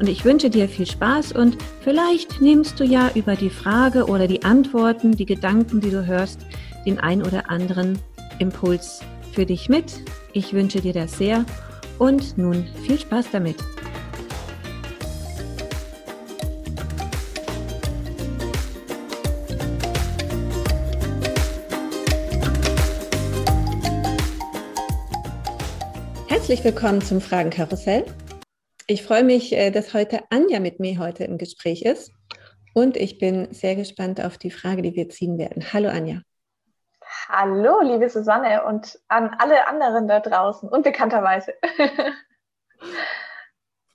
und ich wünsche dir viel Spaß und vielleicht nimmst du ja über die Frage oder die Antworten, die Gedanken, die du hörst, den ein oder anderen Impuls für dich mit. Ich wünsche dir das sehr und nun viel Spaß damit. Herzlich willkommen zum Fragenkarussell. Ich freue mich, äh, dass heute Anja mit mir heute im Gespräch ist. Und ich bin sehr gespannt auf die Frage, die wir ziehen werden. Hallo Anja. Hallo, liebe Susanne und an alle anderen da draußen, unbekannterweise.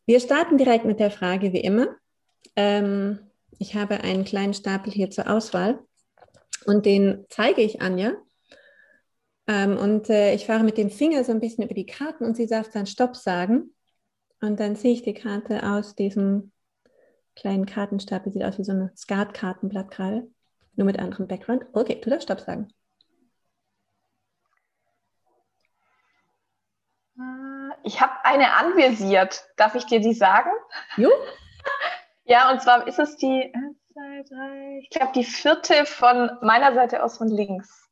wir starten direkt mit der Frage wie immer. Ähm, ich habe einen kleinen Stapel hier zur Auswahl und den zeige ich Anja. Ähm, und äh, ich fahre mit dem Finger so ein bisschen über die Karten und sie darf dann Stopp sagen. Und dann ziehe ich die Karte aus diesem kleinen Kartenstapel. Sieht aus wie so ein Skatkartenblatt gerade. Nur mit anderem Background. Okay, du darfst Stopp sagen. Äh, ich habe eine anvisiert. Darf ich dir die sagen? Jo. ja, und zwar ist es die, eins, zwei, drei, ich glaube die vierte von meiner Seite aus von links.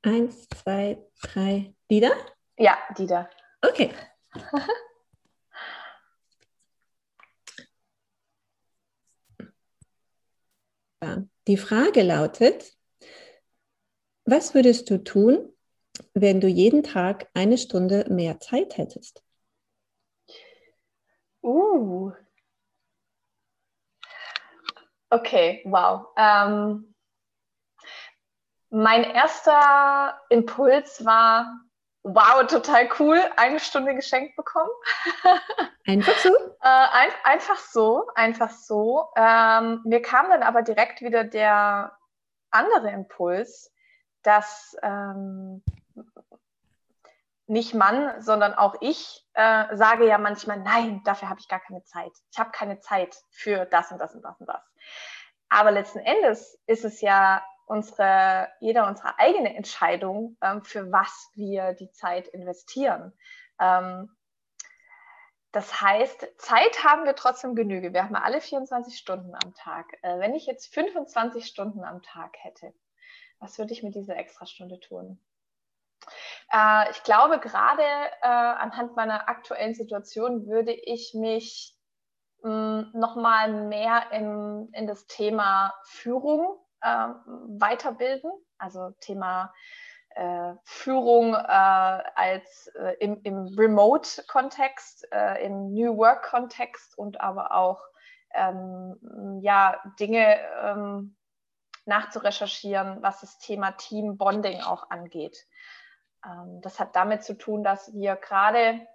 Eins, zwei, drei. Die da? Ja, die da. Okay. Die Frage lautet, was würdest du tun, wenn du jeden Tag eine Stunde mehr Zeit hättest? Uh. Okay, wow. Ähm, mein erster Impuls war, wow, total cool, eine Stunde geschenkt bekommen. Einfach so? äh, ein, einfach so, einfach so. Ähm, mir kam dann aber direkt wieder der andere Impuls, dass ähm, nicht Mann, sondern auch ich äh, sage ja manchmal, nein, dafür habe ich gar keine Zeit. Ich habe keine Zeit für das und das und das und das. Aber letzten Endes ist es ja unsere, jeder unsere eigene Entscheidung, ähm, für was wir die Zeit investieren. Ähm, das heißt, Zeit haben wir trotzdem Genüge. Wir haben alle 24 Stunden am Tag. Äh, wenn ich jetzt 25 Stunden am Tag hätte, was würde ich mit dieser Extrastunde tun? Äh, ich glaube, gerade äh, anhand meiner aktuellen Situation würde ich mich mh, hm, noch mal mehr in, in das Thema Führung äh, weiterbilden, also Thema äh, Führung äh, als äh, im, im Remote-Kontext, äh, im New Work-Kontext und aber auch ähm, ja, Dinge ähm, nachzurecherchieren, was das Thema Team Bonding auch angeht. Ähm, das hat damit zu tun, dass wir gerade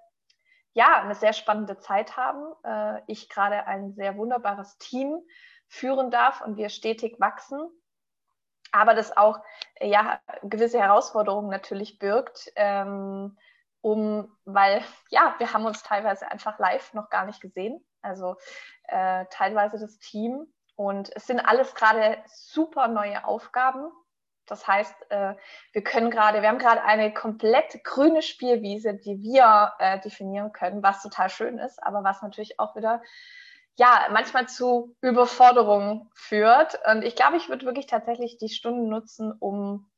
ja eine sehr spannende Zeit haben. Äh, ich gerade ein sehr wunderbares Team führen darf und wir stetig wachsen. Aber das auch ja, gewisse Herausforderungen natürlich birgt, ähm, um, weil ja, wir haben uns teilweise einfach live noch gar nicht gesehen. Also äh, teilweise das Team. Und es sind alles gerade super neue Aufgaben. Das heißt, äh, wir können gerade, wir haben gerade eine komplett grüne Spielwiese, die wir äh, definieren können, was total schön ist, aber was natürlich auch wieder ja, manchmal zu Überforderungen führt. Und ich glaube, ich würde wirklich tatsächlich die Stunden nutzen, um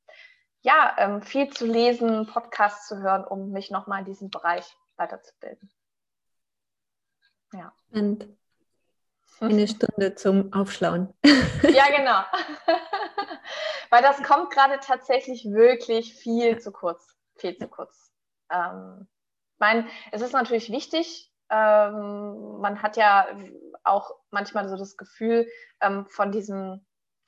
ja, ähm, viel zu lesen, Podcasts zu hören, um mich nochmal in diesem Bereich weiterzubilden. Ja. Und eine Stunde zum Aufschlauen. Ja, genau. Weil das kommt gerade tatsächlich wirklich viel zu kurz. Viel zu kurz. Ähm, ich meine, es ist natürlich wichtig, man hat ja auch manchmal so das Gefühl ähm, von diesem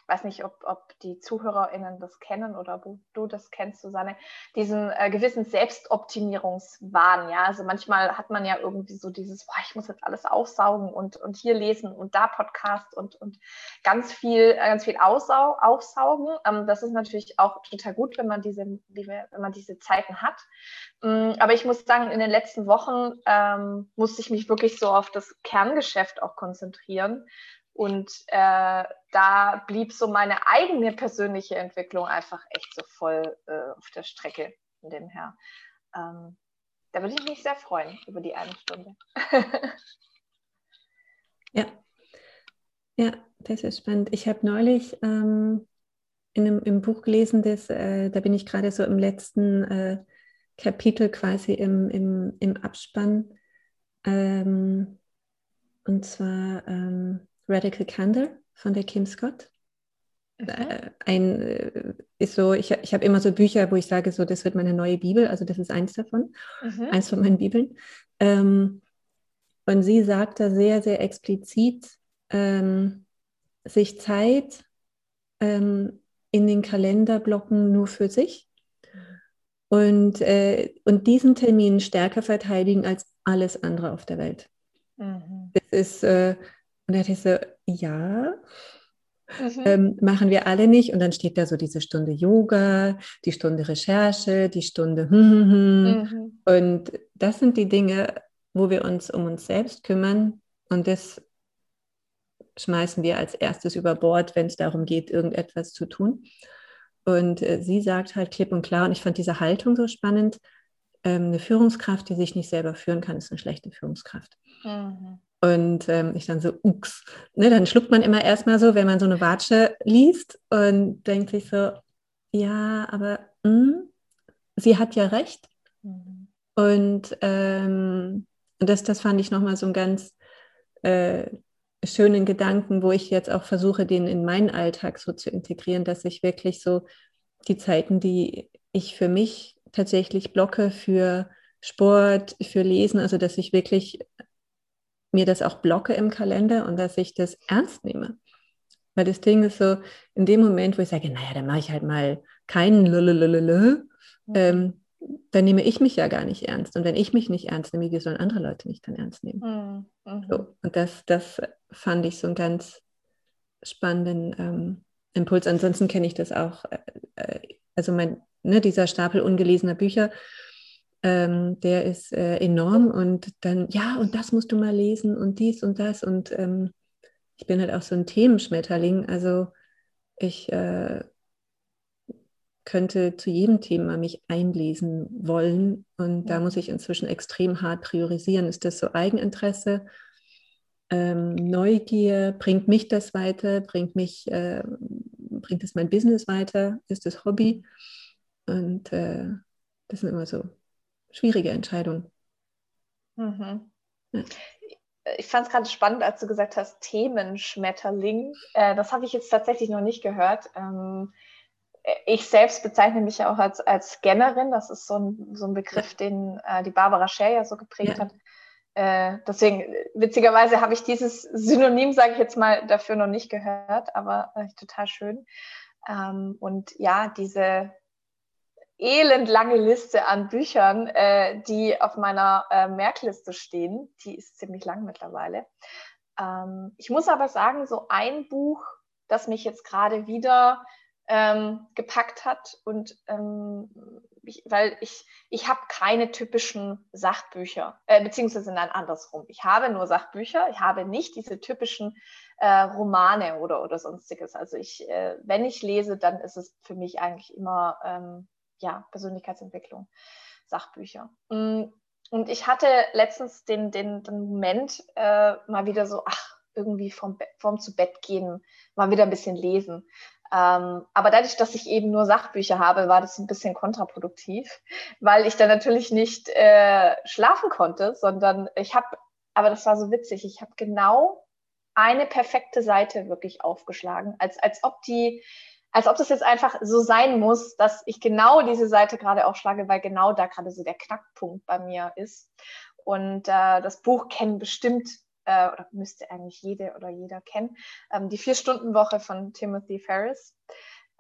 weiß nicht, ob, ob die ZuhörerInnen das kennen oder ob du das kennst, Susanne, diesen äh, gewissen Selbstoptimierungswahn. Ja, also manchmal hat man ja irgendwie so dieses, boah, ich muss jetzt alles aufsaugen und, und hier lesen und da Podcast und, und ganz viel, äh, ganz viel aussau aufsaugen. Ähm, das ist natürlich auch total gut, wenn man diese, wenn man diese Zeiten hat. Ähm, aber ich muss sagen, in den letzten Wochen ähm, musste ich mich wirklich so auf das Kerngeschäft auch konzentrieren und äh, da blieb so meine eigene persönliche Entwicklung einfach echt so voll äh, auf der Strecke von dem her. Ähm, da würde ich mich sehr freuen über die eine Stunde. ja. Ja, das ist spannend. Ich habe neulich ähm, in einem, im Buch gelesen, das, äh, da bin ich gerade so im letzten äh, Kapitel quasi im, im, im Abspann. Ähm, und zwar ähm, Radical Candor von der Kim Scott. Mhm. Äh, ein äh, ist so, ich, ich habe immer so Bücher, wo ich sage, so, das wird meine neue Bibel, also das ist eins davon, mhm. eins von meinen Bibeln. Ähm, und sie sagt da sehr, sehr explizit, ähm, sich Zeit ähm, in den Kalender blocken nur für sich und, äh, und diesen Termin stärker verteidigen als alles andere auf der Welt. Mhm. Das ist, äh, und dachte ich so, ja, mhm. ähm, machen wir alle nicht. Und dann steht da so diese Stunde Yoga, die Stunde Recherche, die Stunde. Hm, hm, hm. Mhm. Und das sind die Dinge, wo wir uns um uns selbst kümmern. Und das schmeißen wir als erstes über Bord, wenn es darum geht, irgendetwas zu tun. Und äh, sie sagt halt klipp und klar, und ich fand diese Haltung so spannend, ähm, eine Führungskraft, die sich nicht selber führen kann, ist eine schlechte Führungskraft. Mhm. Und ähm, ich dann so, ups. Ne, dann schluckt man immer erstmal so, wenn man so eine Watsche liest und denkt sich so, ja, aber mh, hm, sie hat ja recht. Mhm. Und ähm, das, das fand ich nochmal so einen ganz äh, schönen Gedanken, wo ich jetzt auch versuche, den in meinen Alltag so zu integrieren, dass ich wirklich so die Zeiten, die ich für mich tatsächlich blocke für Sport, für Lesen, also dass ich wirklich mir das auch blocke im Kalender und dass ich das ernst nehme. Weil das Ding ist so, in dem Moment, wo ich sage, naja, dann mache ich halt mal keinen Lululululu, mhm. ähm, dann nehme ich mich ja gar nicht ernst. Und wenn ich mich nicht ernst nehme, wie sollen andere Leute mich dann ernst nehmen? Mhm. mhm. So, und das, das fand ich so einen ganz spannenden ähm, Impuls. Ansonsten kenne ich das auch. Äh, äh also mein, ne, dieser Stapel ungelesener Bücher, ähm, der ist äh, enorm und dann, ja, und das musst du mal lesen und dies und das. Und ähm, ich bin halt auch so ein Themenschmetterling. Also ich äh, könnte zu jedem Thema mich einlesen wollen. Und da muss ich inzwischen extrem hart priorisieren. Ist das so Eigeninteresse? Ähm, Neugier, bringt mich das weiter? Bringt mich, äh, bringt es mein Business weiter? Ist das Hobby? Und äh, das sind immer so schwierige Entscheidung. Mhm. Ja. Ich fand es gerade spannend, als du gesagt hast, Themenschmetterling. Äh, das habe ich jetzt tatsächlich noch nicht gehört. Ähm, ich selbst bezeichne mich ja auch als, als Scannerin. Das ist so ein, so ein Begriff, den äh, die Barbara Scher ja so geprägt ja. hat. Äh, deswegen, witzigerweise habe ich dieses Synonym, sage ich jetzt mal, dafür noch nicht gehört, aber äh, total schön. Ähm, und ja, diese, elendlange Liste an Büchern, äh, die auf meiner äh, Merkliste stehen. Die ist ziemlich lang mittlerweile. Ähm, ich muss aber sagen, so ein Buch, das mich jetzt gerade wieder ähm, gepackt hat und ähm, ich, weil ich, ich habe keine typischen Sachbücher, äh, beziehungsweise nein, andersrum. Ich habe nur Sachbücher, ich habe nicht diese typischen äh, Romane oder, oder sonstiges. Also ich, äh, wenn ich lese, dann ist es für mich eigentlich immer ähm, ja, Persönlichkeitsentwicklung, Sachbücher. Mm, und ich hatte letztens den, den, den Moment, äh, mal wieder so, ach, irgendwie vom, vom zu Bett gehen, mal wieder ein bisschen lesen. Ähm, aber dadurch, dass ich eben nur Sachbücher habe, war das ein bisschen kontraproduktiv, weil ich dann natürlich nicht äh, schlafen konnte, sondern ich habe, aber das war so witzig, ich habe genau eine perfekte Seite wirklich aufgeschlagen, als, als ob die als ob das jetzt einfach so sein muss, dass ich genau diese Seite gerade aufschlage, weil genau da gerade so der Knackpunkt bei mir ist. Und äh, das Buch kennen bestimmt äh, oder müsste eigentlich jede oder jeder kennen, ähm, die Vier-Stunden-Woche von Timothy Ferris.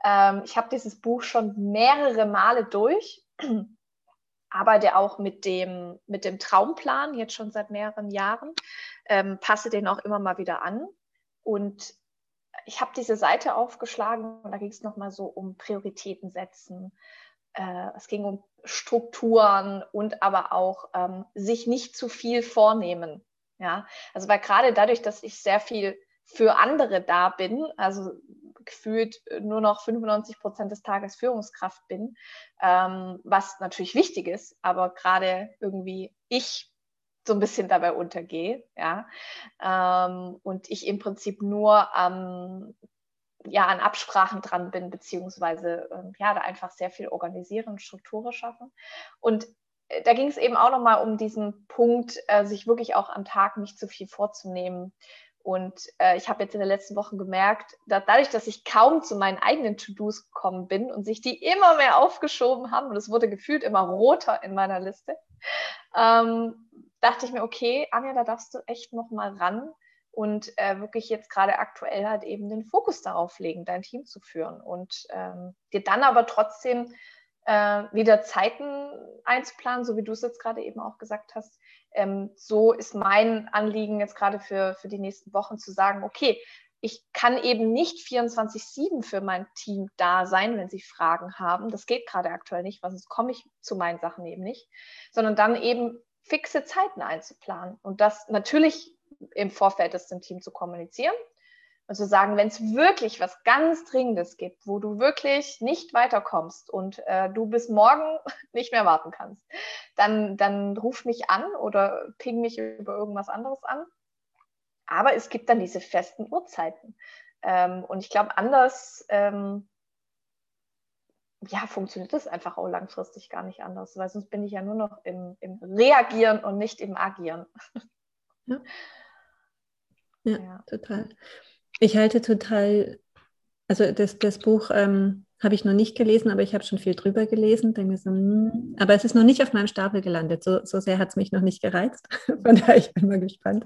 Ähm, ich habe dieses Buch schon mehrere Male durch, arbeite auch mit dem, mit dem Traumplan jetzt schon seit mehreren Jahren, ähm, passe den auch immer mal wieder an. Und ich habe diese Seite aufgeschlagen und da ging es nochmal so um Prioritäten setzen. Äh, es ging um Strukturen und aber auch ähm, sich nicht zu viel vornehmen. Ja, also weil gerade dadurch, dass ich sehr viel für andere da bin, also gefühlt nur noch 95 Prozent des Tages Führungskraft bin, ähm, was natürlich wichtig ist, aber gerade irgendwie ich so ein bisschen dabei untergehe, ja, ähm, und ich im Prinzip nur ähm, ja, an Absprachen dran bin, beziehungsweise ähm, ja, da einfach sehr viel organisieren Strukturen schaffen. Und äh, da ging es eben auch nochmal um diesen Punkt, äh, sich wirklich auch am Tag nicht zu viel vorzunehmen, und äh, ich habe jetzt in den letzten Wochen gemerkt, dass dadurch, dass ich kaum zu meinen eigenen To-Dos gekommen bin und sich die immer mehr aufgeschoben haben, und es wurde gefühlt immer roter in meiner Liste, ähm, dachte ich mir, okay, Anja, da darfst du echt nochmal ran und äh, wirklich jetzt gerade aktuell halt eben den Fokus darauf legen, dein Team zu führen und ähm, dir dann aber trotzdem äh, wieder Zeiten einzuplanen, so wie du es jetzt gerade eben auch gesagt hast, ähm, so ist mein Anliegen jetzt gerade für, für die nächsten Wochen zu sagen, okay, ich kann eben nicht 24-7 für mein Team da sein, wenn sie Fragen haben. Das geht gerade aktuell nicht, weil sonst komme ich zu meinen Sachen eben nicht, sondern dann eben fixe Zeiten einzuplanen und das natürlich im Vorfeld des dem Team zu kommunizieren und zu sagen, wenn es wirklich was ganz Dringendes gibt, wo du wirklich nicht weiterkommst und äh, du bis morgen nicht mehr warten kannst, dann, dann ruf mich an oder ping mich über irgendwas anderes an. Aber es gibt dann diese festen Uhrzeiten. Ähm, und ich glaube, anders ähm, ja, funktioniert das einfach auch langfristig gar nicht anders, weil sonst bin ich ja nur noch im, im Reagieren und nicht im Agieren. Ja, ja, ja. total. Ich halte total, also das, das Buch ähm, habe ich noch nicht gelesen, aber ich habe schon viel drüber gelesen. Denke so, hm, aber es ist noch nicht auf meinem Stapel gelandet. So, so sehr hat es mich noch nicht gereizt. Von daher ich bin mal gespannt.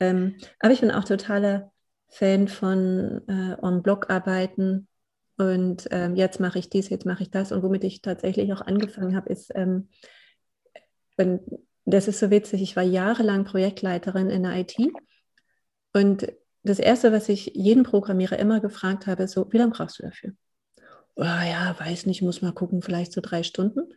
Ähm, aber ich bin auch totaler Fan von äh, On-Block-Arbeiten. Und ähm, jetzt mache ich dies, jetzt mache ich das. Und womit ich tatsächlich auch angefangen habe, ist, ähm, und das ist so witzig, ich war jahrelang Projektleiterin in der IT. Und das Erste, was ich jeden Programmierer immer gefragt habe, ist so, wie lange brauchst du dafür? Oh, ja, weiß nicht, muss mal gucken, vielleicht so drei Stunden.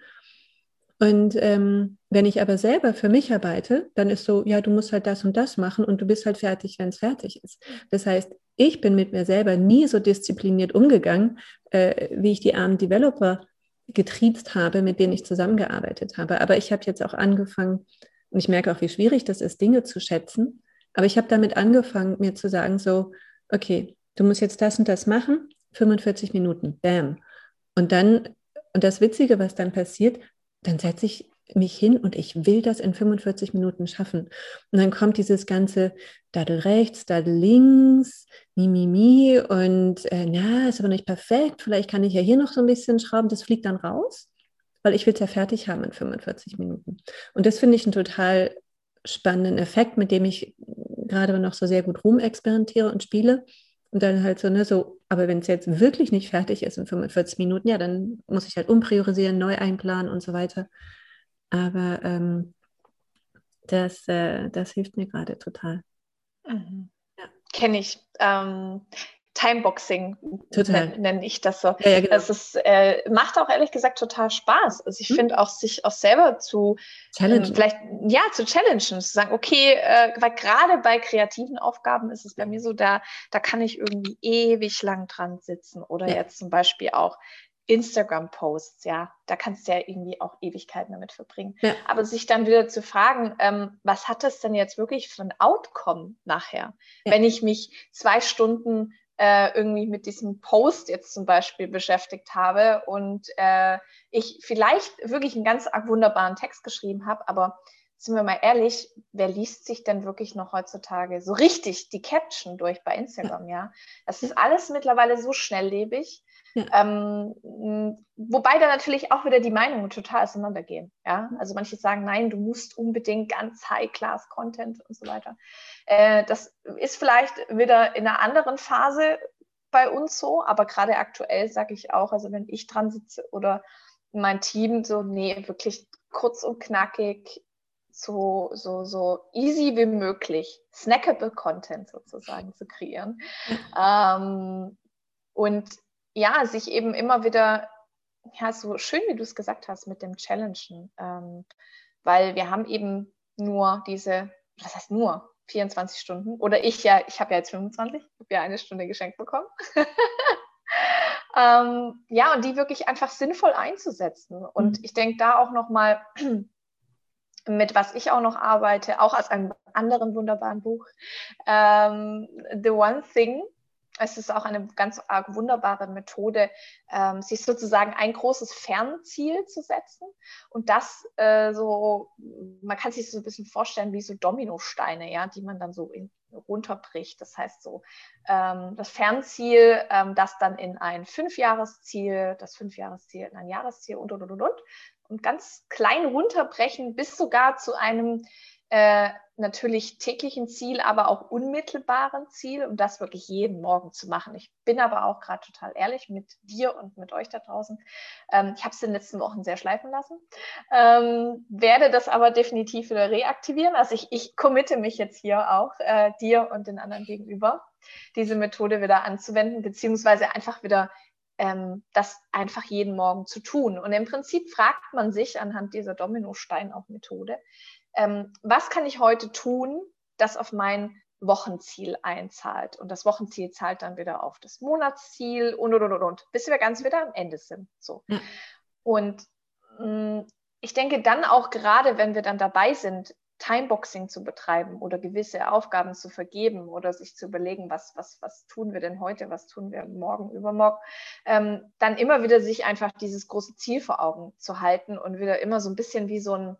Und ähm, wenn ich aber selber für mich arbeite, dann ist so, ja, du musst halt das und das machen und du bist halt fertig, wenn es fertig ist. Das heißt, ich bin mit mir selber nie so diszipliniert umgegangen, äh, wie ich die armen Developer getriezt habe, mit denen ich zusammengearbeitet habe. Aber ich habe jetzt auch angefangen, und ich merke auch, wie schwierig das ist, Dinge zu schätzen, aber ich habe damit angefangen, mir zu sagen, so, okay, du musst jetzt das und das machen, 45 Minuten, bam. Und dann, und das Witzige, was dann passiert, dann setze ich mich hin und ich will das in 45 Minuten schaffen. Und dann kommt dieses ganze Daddel rechts, Daddel links, Mimimi mi, mi, und äh, na, ist aber nicht perfekt, vielleicht kann ich ja hier noch so ein bisschen schrauben, das fliegt dann raus, weil ich will es ja fertig haben in 45 Minuten. Und das finde ich ein total spannenden Effekt, mit dem ich gerade noch so sehr gut rumexperimentiere und spiele. Und dann halt so, ne, so, aber wenn es jetzt wirklich nicht fertig ist in 45 Minuten, ja, dann muss ich halt umpriorisieren, neu einplanen und so weiter. Aber ähm, das, äh, das hilft mir gerade total. Mhm. Ja. Kenne ich. Ähm, Timeboxing nenne nenn ich das so. Ja, ja, genau. Das ist, äh, macht auch ehrlich gesagt total Spaß. Also ich mhm. finde auch, sich auch selber zu ähm, vielleicht ja zu challengen, zu sagen, okay, äh, weil gerade bei kreativen Aufgaben ist es bei mir so, da, da kann ich irgendwie ewig lang dran sitzen. Oder ja. jetzt zum Beispiel auch Instagram-Posts, ja, da kannst du ja irgendwie auch Ewigkeiten damit verbringen. Ja. Aber sich dann wieder zu fragen, ähm, was hat das denn jetzt wirklich für ein Outcome nachher? Ja. Wenn ich mich zwei Stunden äh, irgendwie mit diesem Post jetzt zum Beispiel beschäftigt habe und äh, ich vielleicht wirklich einen ganz wunderbaren Text geschrieben habe, aber sind wir mal ehrlich, wer liest sich denn wirklich noch heutzutage so richtig die Caption durch bei Instagram, ja? Das ist alles mittlerweile so schnelllebig. Ja. Ähm, wobei da natürlich auch wieder die Meinungen total auseinandergehen. Ja? Also manche sagen, nein, du musst unbedingt ganz High-Class-Content und so weiter. Äh, das ist vielleicht wieder in einer anderen Phase bei uns so, aber gerade aktuell sage ich auch, also wenn ich dran sitze oder mein Team so, nee, wirklich kurz und knackig, so, so, so easy wie möglich, snackable Content sozusagen zu kreieren. ähm, und ja, sich eben immer wieder, ja, so schön, wie du es gesagt hast, mit dem Challengen. Ähm, weil wir haben eben nur diese, was heißt nur, 24 Stunden. Oder ich ja, ich habe ja jetzt 25, ich habe ja eine Stunde geschenkt bekommen. ähm, ja, und die wirklich einfach sinnvoll einzusetzen. Und mhm. ich denke da auch nochmal mit was ich auch noch arbeite, auch aus einem anderen wunderbaren Buch, ähm, The One Thing es ist auch eine ganz arg wunderbare Methode, ähm, sich sozusagen ein großes Fernziel zu setzen und das äh, so, man kann sich so ein bisschen vorstellen wie so Dominosteine, ja, die man dann so in, runterbricht. Das heißt so, ähm, das Fernziel, ähm, das dann in ein Fünfjahresziel, das Fünfjahresziel in ein Jahresziel und, und, und, und, und ganz klein runterbrechen bis sogar zu einem äh, natürlich täglichen Ziel, aber auch unmittelbaren Ziel, um das wirklich jeden Morgen zu machen. Ich bin aber auch gerade total ehrlich mit dir und mit euch da draußen. Ähm, ich habe es in den letzten Wochen sehr schleifen lassen, ähm, werde das aber definitiv wieder reaktivieren. Also ich, ich committe mich jetzt hier auch äh, dir und den anderen gegenüber, diese Methode wieder anzuwenden, beziehungsweise einfach wieder ähm, das einfach jeden Morgen zu tun. Und im Prinzip fragt man sich anhand dieser Dominostein-Methode, ähm, was kann ich heute tun, das auf mein Wochenziel einzahlt. Und das Wochenziel zahlt dann wieder auf das Monatsziel und, und, und, und, bis wir ganz wieder am Ende sind. So. Ja. Und mh, mm, ich denke dann auch gerade, wenn wir dann dabei sind, Timeboxing zu betreiben oder gewisse Aufgaben zu vergeben oder sich zu überlegen, was, was, was tun wir denn heute, was tun wir morgen, übermorgen, ähm, dann immer wieder sich einfach dieses große Ziel vor Augen zu halten und wieder immer so ein bisschen wie so ein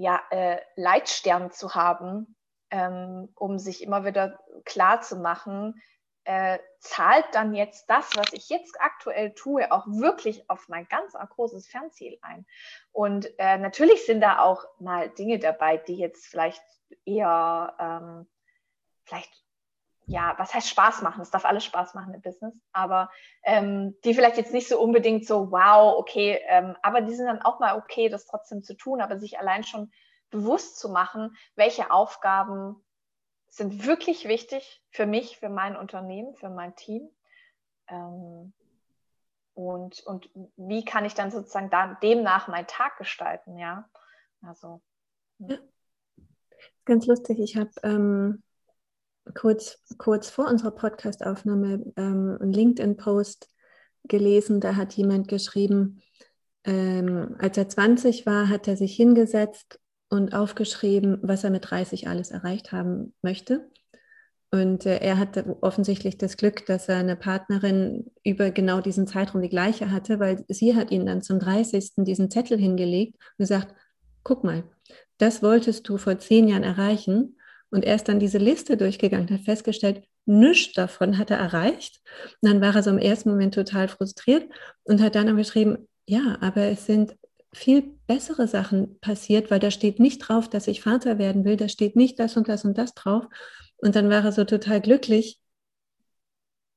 ja, äh, Leitstern zu haben, ähm, um sich immer wieder klar zu machen, äh, zahlt dann jetzt das, was ich jetzt aktuell tue, auch wirklich auf mein ganz großes Fernziel ein. Und äh, natürlich sind da auch mal Dinge dabei, die jetzt vielleicht eher, ähm, vielleicht ja, was heißt Spaß machen? Es darf alles Spaß machen im Business, aber ähm, die vielleicht jetzt nicht so unbedingt so, wow, okay, ähm, aber die sind dann auch mal okay, das trotzdem zu tun, aber sich allein schon bewusst zu machen, welche Aufgaben sind wirklich wichtig für mich, für mein Unternehmen, für mein Team. Ähm, und, und wie kann ich dann sozusagen da, demnach meinen Tag gestalten, ja? Also. Ja. Ganz lustig, ich habe ähm, kurz, kurz vor unserer Podcastaufnahme ähm, einen LinkedIn-Post gelesen, da hat jemand geschrieben, ähm, als er 20 war, hat er sich hingesetzt und aufgeschrieben, was er mit 30 alles erreicht haben möchte. Und äh, er hatte offensichtlich das Glück, dass er eine Partnerin über genau diesen Zeitraum die gleiche hatte, weil sie hat ihn dann zum 30. diesen Zettel hingelegt und gesagt, guck mal, das wolltest du vor zehn Jahren erreichen und er ist dann diese Liste durchgegangen, hat festgestellt, nichts davon hat er erreicht. Und dann war er so im ersten Moment total frustriert und hat dann aber geschrieben, ja, aber es sind viel bessere Sachen passiert, weil da steht nicht drauf, dass ich Vater werden will, da steht nicht das und das und das drauf. Und dann war er so total glücklich,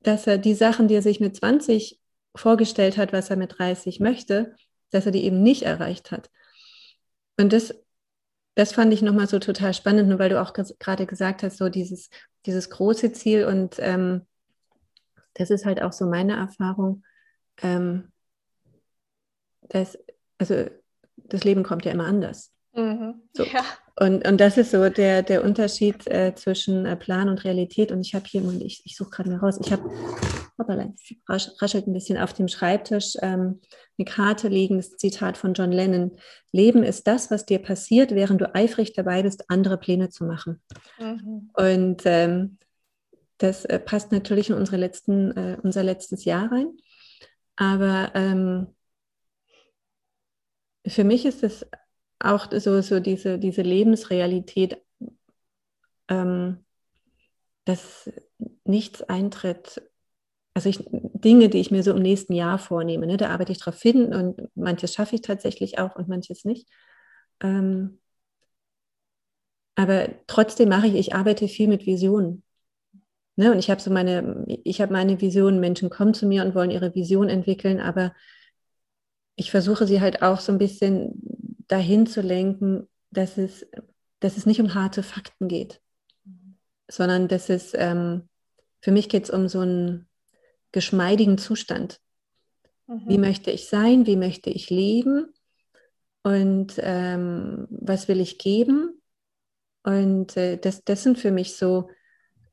dass er die Sachen, die er sich mit 20 vorgestellt hat, was er mit 30 möchte, dass er die eben nicht erreicht hat. Und das das fand ich nochmal so total spannend, weil du auch gerade gesagt hast, so dieses, dieses große Ziel und ähm, das ist halt auch so meine Erfahrung, ähm, dass, also das Leben kommt ja immer anders. Mhm. So. Ja. Und, und das ist so der, der Unterschied äh, zwischen äh, Plan und Realität. Und ich habe hier, und ich, ich suche gerade mal raus, ich habe, rasch, raschelt ein bisschen auf dem Schreibtisch, ähm, eine Karte liegen, das Zitat von John Lennon. Leben ist das, was dir passiert, während du eifrig dabei bist, andere Pläne zu machen. Mhm. Und ähm, das äh, passt natürlich in unsere letzten, äh, unser letztes Jahr rein. Aber ähm, für mich ist es auch so, so diese, diese Lebensrealität, ähm, dass nichts eintritt, also ich, Dinge, die ich mir so im nächsten Jahr vornehme, ne, da arbeite ich drauf hin und manches schaffe ich tatsächlich auch und manches nicht. Ähm, aber trotzdem mache ich, ich arbeite viel mit Visionen. Ne, und ich habe so meine, ich habe meine Visionen, Menschen kommen zu mir und wollen ihre Vision entwickeln, aber ich versuche sie halt auch so ein bisschen dahin zu lenken, dass es, dass es nicht um harte Fakten geht, sondern dass es, ähm, für mich geht es um so einen geschmeidigen Zustand. Mhm. Wie möchte ich sein? Wie möchte ich leben? Und ähm, was will ich geben? Und äh, das, das sind für mich so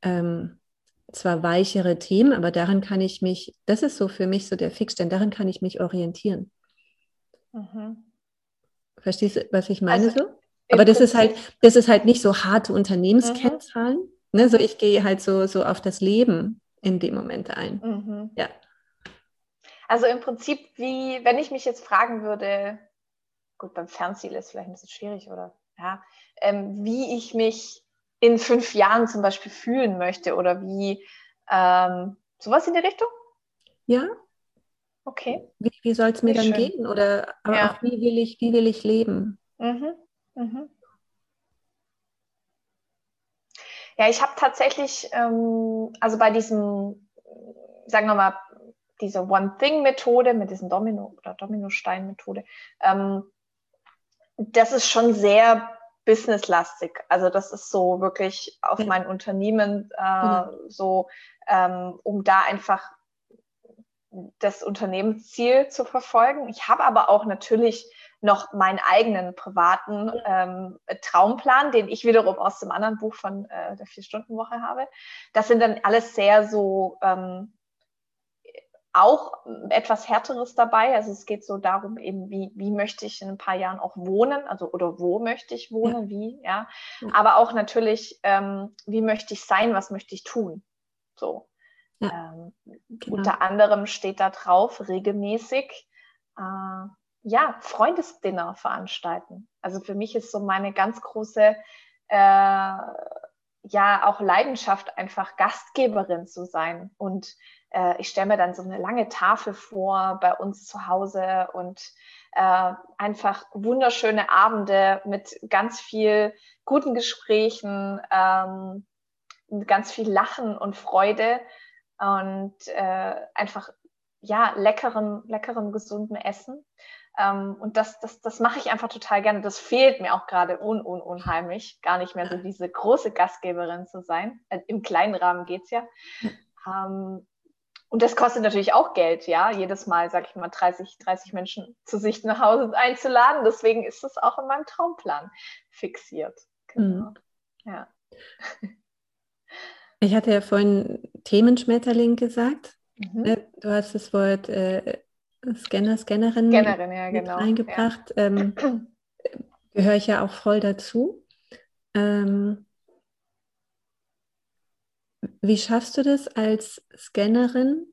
ähm, zwar weichere Themen, aber daran kann ich mich, das ist so für mich so der Fixstern, daran kann ich mich orientieren. Mhm. Verstehst du, was ich meine also, so? Aber das ist halt, das ist halt nicht so harte Unternehmenskennzahlen. Mhm. Ne? So ich gehe halt so, so auf das Leben in dem Moment ein. Mhm. Ja. Also im Prinzip, wie, wenn ich mich jetzt fragen würde, gut, beim Fernziel ist vielleicht ein bisschen schwierig, oder ja, ähm, wie ich mich in fünf Jahren zum Beispiel fühlen möchte oder wie ähm, sowas in die Richtung? Ja. Okay. Wie, wie soll es mir dann schön. gehen? Oder aber ja. auch wie will ich, wie will ich leben? Mhm. Mhm. Ja, ich habe tatsächlich, ähm, also bei diesem, sagen wir mal, diese One-Thing-Methode mit diesem Domino- oder Dominostein-Methode, ähm, das ist schon sehr businesslastig. Also das ist so wirklich auf mein Unternehmen äh, mhm. so, ähm, um da einfach das Unternehmensziel zu verfolgen. Ich habe aber auch natürlich noch meinen eigenen privaten ähm, Traumplan, den ich wiederum aus dem anderen Buch von äh, der Vier-Stunden-Woche habe. Das sind dann alles sehr so ähm, auch etwas Härteres dabei. Also es geht so darum, eben, wie, wie möchte ich in ein paar Jahren auch wohnen, also oder wo möchte ich wohnen, wie, ja. Aber auch natürlich, ähm, wie möchte ich sein, was möchte ich tun. So. Ja. Ähm, genau. Unter anderem steht da drauf, regelmäßig äh, ja, Freundesdinner veranstalten. Also für mich ist so meine ganz große äh, ja auch Leidenschaft, einfach Gastgeberin zu sein. Und äh, ich stelle mir dann so eine lange Tafel vor bei uns zu Hause und äh, einfach wunderschöne Abende mit ganz viel guten Gesprächen, ähm, ganz viel Lachen und Freude und äh, einfach ja leckeren, leckeren, gesunden Essen. Ähm, und das, das, das mache ich einfach total gerne. Das fehlt mir auch gerade un, un, unheimlich, gar nicht mehr so diese große Gastgeberin zu sein. Äh, Im kleinen Rahmen geht es ja. Ähm, und das kostet natürlich auch Geld, ja, jedes Mal, sag ich mal, 30, 30 Menschen zu sich nach Hause einzuladen. Deswegen ist es auch in meinem Traumplan fixiert. Genau. Mhm. Ja. Ich hatte ja vorhin Themenschmetterling gesagt. Mhm. Ne, du hast das Wort äh, Scanner, Scannerin, Scannerin ja, genau. eingebracht. Ja. Ähm, gehöre ich ja auch voll dazu. Ähm, wie schaffst du das als Scannerin,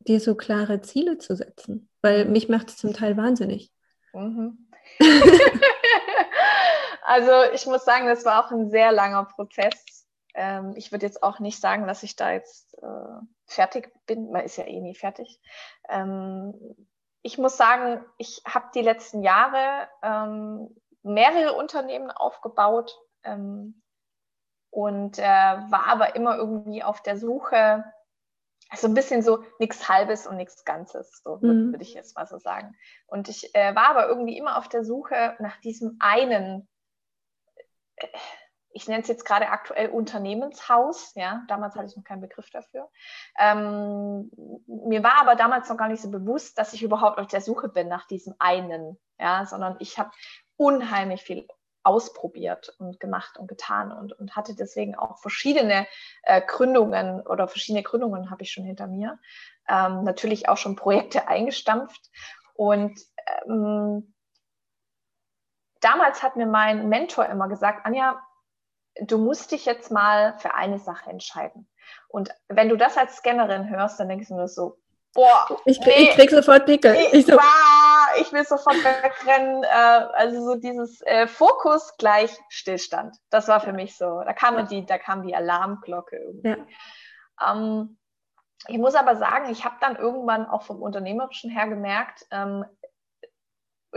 dir so klare Ziele zu setzen? Weil mhm. mich macht es zum Teil wahnsinnig. Mhm. also ich muss sagen, das war auch ein sehr langer Prozess. Ähm, ich würde jetzt auch nicht sagen, dass ich da jetzt äh, fertig bin. Man ist ja eh nie fertig. Ähm, ich muss sagen, ich habe die letzten Jahre ähm, mehrere Unternehmen aufgebaut ähm, und äh, war aber immer irgendwie auf der Suche, also ein bisschen so nichts Halbes und nichts Ganzes, so mhm. würde ich jetzt mal so sagen. Und ich äh, war aber irgendwie immer auf der Suche nach diesem einen, äh, ich nenne es jetzt gerade aktuell Unternehmenshaus, ja, damals hatte ich noch keinen Begriff dafür. Ähm, mir war aber damals noch gar nicht so bewusst, dass ich überhaupt auf der Suche bin nach diesem einen, ja, sondern ich habe unheimlich viel ausprobiert und gemacht und getan und, und hatte deswegen auch verschiedene äh, Gründungen oder verschiedene Gründungen habe ich schon hinter mir. Ähm, natürlich auch schon Projekte eingestampft. Und ähm, damals hat mir mein Mentor immer gesagt, Anja, du musst dich jetzt mal für eine Sache entscheiden. Und wenn du das als Scannerin hörst, dann denkst du nur so, boah, ich krieg, nee, ich krieg sofort Pickel. Ich, ich so, bah, ich will sofort wegrennen. Äh, also so dieses äh, Fokus gleich Stillstand. Das war für mich so. Da kam die, da kam die Alarmglocke irgendwie. Ja. Ähm, ich muss aber sagen, ich habe dann irgendwann auch vom Unternehmerischen her gemerkt, ähm,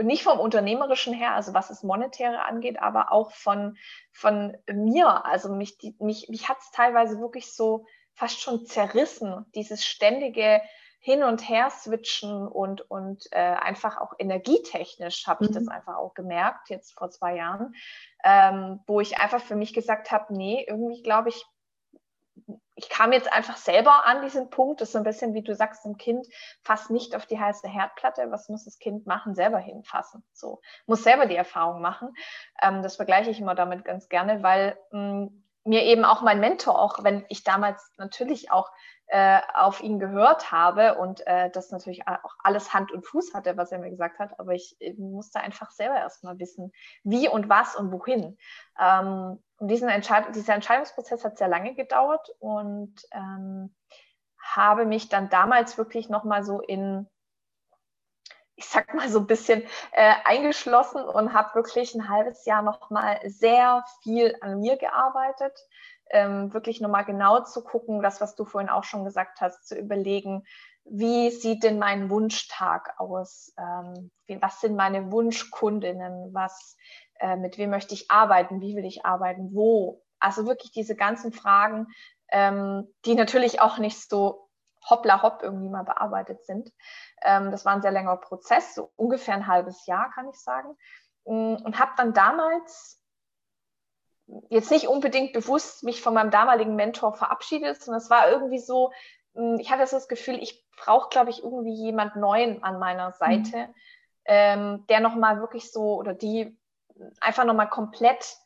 nicht vom Unternehmerischen her, also was das Monetäre angeht, aber auch von, von mir. Also mich, die, mich, mich hat es teilweise wirklich so fast schon zerrissen, dieses ständige Hin- und Her-Switchen und, und äh, einfach auch energietechnisch habe ich mhm. das einfach auch gemerkt, jetzt vor zwei Jahren, ähm, wo ich einfach für mich gesagt habe, nee, irgendwie glaube ich, ich kam jetzt einfach selber an diesen Punkt, das ist so ein bisschen, wie du sagst, ein Kind fasst nicht auf die heiße Herdplatte, was muss das Kind machen? Selber hinfassen. So, muss selber die Erfahrung machen. Ähm, das vergleiche ich immer damit ganz gerne, weil mh, mm, mir eben auch mein Mentor, auch wenn ich damals natürlich auch äh, auf ihn gehört habe und äh, das natürlich auch alles Hand und Fuß hatte, was er mir gesagt hat, aber ich, ich musste einfach selber erstmal wissen, wie und was und wohin. Ähm, und diesen Entscheid dieser Entscheidungsprozess hat sehr lange gedauert und ähm, habe mich dann damals wirklich nochmal so in ich sag mal so ein bisschen äh, eingeschlossen und habe wirklich ein halbes Jahr nochmal sehr viel an mir gearbeitet, ähm, wirklich nochmal genau zu gucken, das, was du vorhin auch schon gesagt hast, zu überlegen, wie sieht denn mein Wunschtag aus? Ähm, wie, was sind meine Wunschkundinnen? Was, äh, mit wem möchte ich arbeiten? Wie will ich arbeiten? Wo? Also wirklich diese ganzen Fragen, ähm, die natürlich auch nicht so hoppla hopp irgendwie mal bearbeitet sind. Ähm, das war ein sehr längerer Prozess, so ungefähr ein halbes Jahr, kann ich sagen. Mm, und habe dann damals jetzt nicht unbedingt bewusst mich von meinem damaligen Mentor verabschiedet, sondern es war irgendwie so, hm, ich hatte das Gefühl, ich brauche, glaube ich, irgendwie jemand Neuen an meiner Seite, mhm. ähm, der nochmal wirklich so oder die einfach nochmal komplett,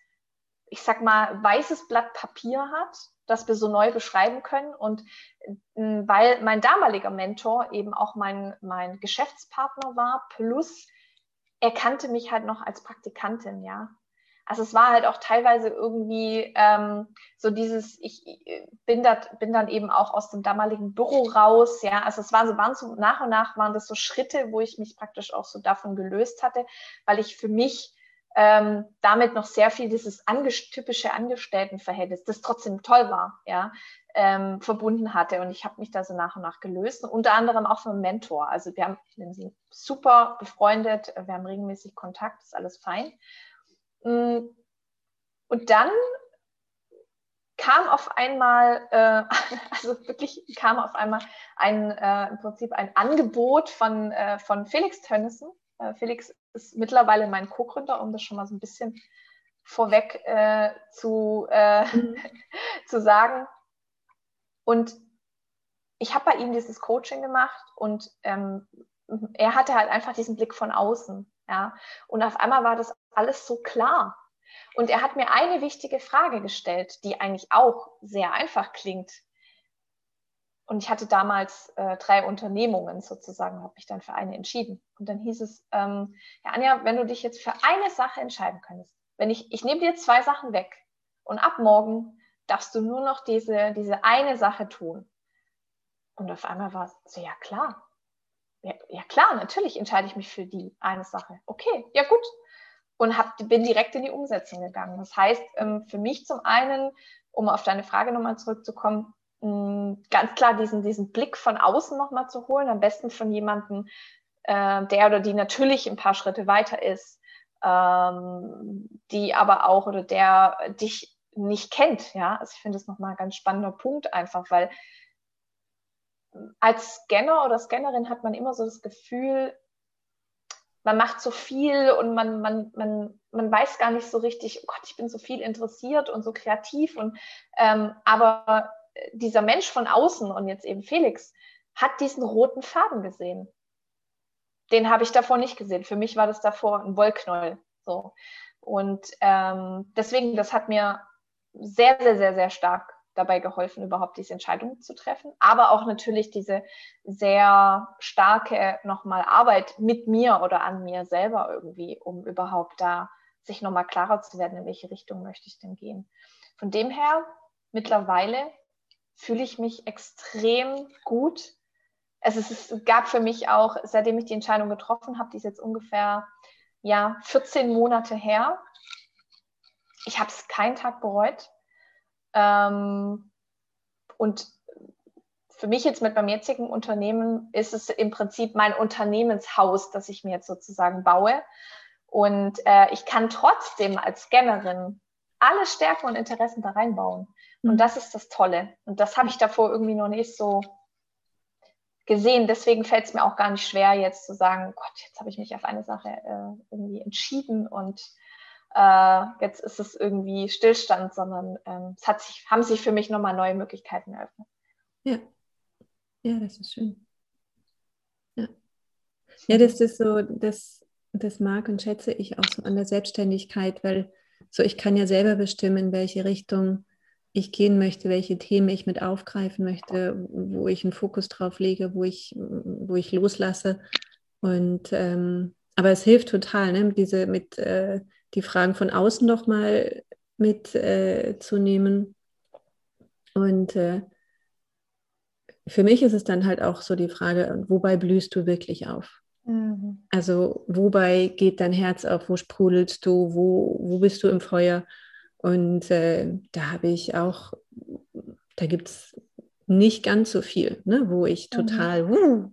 ich sag mal, weißes Blatt Papier hat, das wir so neu beschreiben können. Und äh, weil mein damaliger Mentor eben auch mein, mein Geschäftspartner war, plus er kannte mich halt noch als Praktikantin, ja. Also es war halt auch teilweise irgendwie ähm, so dieses, ich bin, dat, bin dann eben auch aus dem damaligen Büro raus, ja, also es waren so, waren so nach und nach waren das so Schritte, wo ich mich praktisch auch so davon gelöst hatte, weil ich für mich ähm, damit noch sehr viel dieses typische Angestelltenverhältnis, das trotzdem toll war, ja, ähm, verbunden hatte. Und ich habe mich da so nach und nach gelöst. Unter anderem auch vom Mentor. Also wir haben, nenne sie super befreundet, wir haben regelmäßig Kontakt, ist alles fein. Mm, und dann kam auf einmal, äh, also wirklich kam auf einmal ein, äh, im Prinzip ein Angebot von, äh, von Felix Tönnissen. Äh, Felix ist mittlerweile mein Co-Gründer, um das schon mal so ein bisschen vorweg äh, zu, äh, mhm. zu sagen. Und ich habe bei ihm dieses Coaching gemacht und ähm, er hatte halt einfach diesen Blick von außen. Ja? Und auf einmal war das alles so klar. Und er hat mir eine wichtige Frage gestellt, die eigentlich auch sehr einfach klingt. Und ich hatte damals äh, drei Unternehmungen sozusagen, habe mich dann für eine entschieden. Und dann hieß es, ähm, ja, Anja, wenn du dich jetzt für eine Sache entscheiden könntest, wenn ich, ich nehme dir zwei Sachen weg und ab morgen darfst du nur noch diese, diese eine Sache tun. Und auf einmal war es so, ja klar. Ja, ja klar, natürlich entscheide ich mich für die eine Sache. Okay, ja gut, und hab, bin direkt in die Umsetzung gegangen. Das heißt, ähm, für mich zum einen, um auf deine Frage nochmal zurückzukommen, ganz klar diesen, diesen Blick von außen nochmal zu holen, am besten von jemandem, äh, der oder die natürlich ein paar Schritte weiter ist, ähm, die aber auch oder der dich nicht kennt. Ja, also ich finde das nochmal ein ganz spannender Punkt einfach, weil als Scanner oder Scannerin hat man immer so das Gefühl, man macht so viel und man, man, man, man weiß gar nicht so richtig, oh Gott, ich bin so viel interessiert und so kreativ. Und, ähm, aber dieser Mensch von außen und jetzt eben Felix hat diesen roten Faden gesehen. Den habe ich davor nicht gesehen. Für mich war das davor ein Wollknäuel. So. Und ähm, deswegen, das hat mir sehr, sehr, sehr, sehr stark dabei geholfen, überhaupt diese Entscheidung zu treffen. Aber auch natürlich diese sehr starke nochmal Arbeit mit mir oder an mir selber irgendwie, um überhaupt da sich nochmal klarer zu werden, in welche Richtung möchte ich denn gehen. Von dem her, mittlerweile fühle ich mich extrem gut. Es, ist, es gab für mich auch, seitdem ich die Entscheidung getroffen habe, die ist jetzt ungefähr ja, 14 Monate her. Ich habe es keinen Tag bereut. Ähm, und für mich jetzt mit meinem jetzigen Unternehmen ist es im Prinzip mein Unternehmenshaus, das ich mir jetzt sozusagen baue. Und äh, ich kann trotzdem als Scannerin alle Stärken und Interessen da reinbauen. Und das ist das Tolle. Und das habe ich davor irgendwie noch nicht so gesehen. Deswegen fällt es mir auch gar nicht schwer, jetzt zu sagen, Gott, jetzt habe ich mich auf eine Sache äh, irgendwie entschieden und äh, jetzt ist es irgendwie Stillstand, sondern ähm, es hat sich, haben sich für mich nochmal neue Möglichkeiten eröffnet. Ja. Ja, das ist schön. Ja. Ja, das ist so, das, das mag und schätze ich auch so an der Selbstständigkeit, weil so ich kann ja selber bestimmen, welche Richtung ich gehen möchte, welche Themen ich mit aufgreifen möchte, wo ich einen Fokus drauf lege, wo ich, wo ich loslasse. Und ähm, aber es hilft total, ne, diese mit äh, die Fragen von außen nochmal mitzunehmen. Äh, und äh, für mich ist es dann halt auch so die Frage, wobei blühst du wirklich auf? Mhm. Also wobei geht dein Herz auf, wo sprudelst du, wo, wo bist du im Feuer? Und äh, da habe ich auch, da gibt es nicht ganz so viel, ne, wo ich mhm. total mhm. uh,